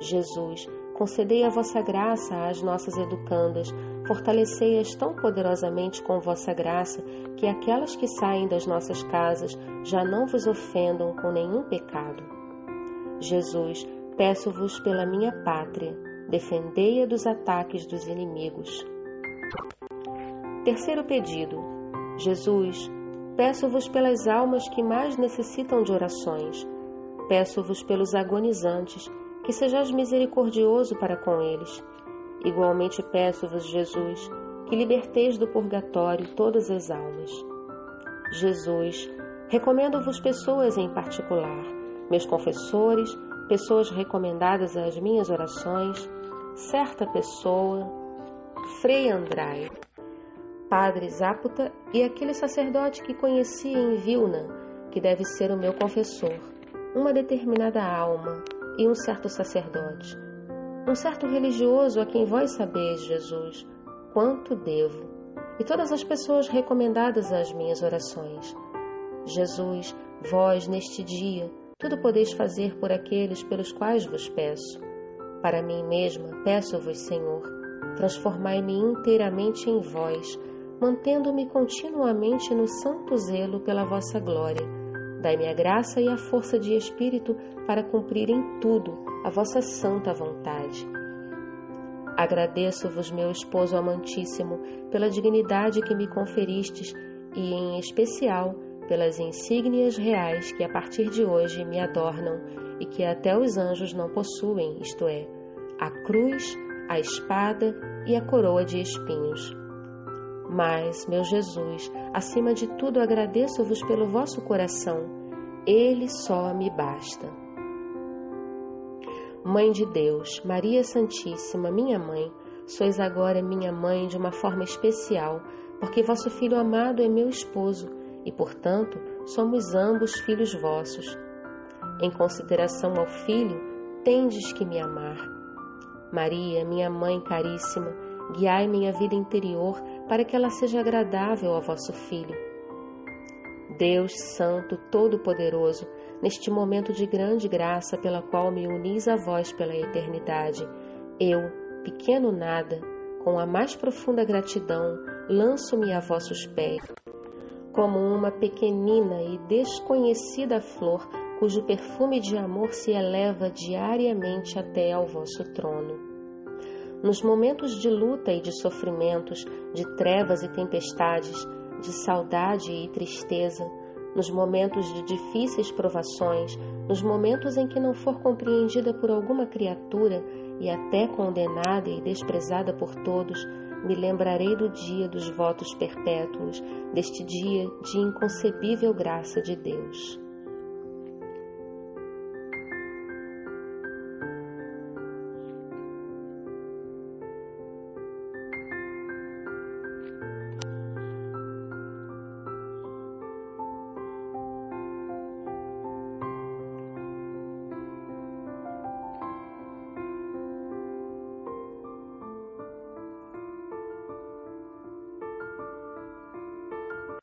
Speaker 1: Jesus, concedei a vossa graça às nossas educandas, fortalecei-as tão poderosamente com vossa graça, que aquelas que saem das nossas casas já não vos ofendam com nenhum pecado. Jesus, peço-vos pela minha pátria, defendei-a dos ataques dos inimigos. Terceiro pedido: Jesus, peço-vos pelas almas que mais necessitam de orações. Peço-vos pelos agonizantes, que sejais misericordioso para com eles. Igualmente peço-vos, Jesus, que liberteis do purgatório todas as almas. Jesus, recomendo-vos pessoas em particular, meus confessores, pessoas recomendadas às minhas orações, certa pessoa, Frei Andrai, Padre Záputa e aquele sacerdote que conheci em Vilna, que deve ser o meu confessor, uma determinada alma e um certo sacerdote, um certo religioso a quem vós sabeis, Jesus, quanto devo, e todas as pessoas recomendadas às minhas orações. Jesus, vós, neste dia, tudo podeis fazer por aqueles pelos quais vos peço. Para mim mesma, peço-vos, Senhor, transformai-me inteiramente em vós, mantendo-me continuamente no santo zelo pela vossa glória. Dai-me a graça e a força de espírito para cumprir em tudo a vossa santa vontade. Agradeço-vos, meu esposo amantíssimo, pela dignidade que me conferistes e, em especial, pelas insígnias reais que a partir de hoje me adornam e que até os anjos não possuem, isto é, a cruz, a espada e a coroa de espinhos. Mas, meu Jesus, acima de tudo agradeço-vos pelo vosso coração, ele só me basta. Mãe de Deus, Maria Santíssima, minha mãe, sois agora minha mãe de uma forma especial, porque vosso filho amado é meu esposo e, portanto, somos ambos filhos vossos. Em consideração ao filho, tendes que me amar. Maria, minha mãe caríssima, guiai minha vida interior para que ela seja agradável ao vosso filho. Deus Santo, Todo-Poderoso, neste momento de grande graça pela qual me unis a vós pela eternidade. Eu, pequeno nada, com a mais profunda gratidão, lanço-me a vossos pés, como uma pequenina e desconhecida flor cujo perfume de amor se eleva diariamente até ao vosso trono. Nos momentos de luta e de sofrimentos, de trevas e tempestades, de saudade e tristeza, nos momentos de difíceis provações, nos momentos em que não for compreendida por alguma criatura e até condenada e desprezada por todos, me lembrarei do dia dos votos perpétuos, deste dia de inconcebível graça de Deus.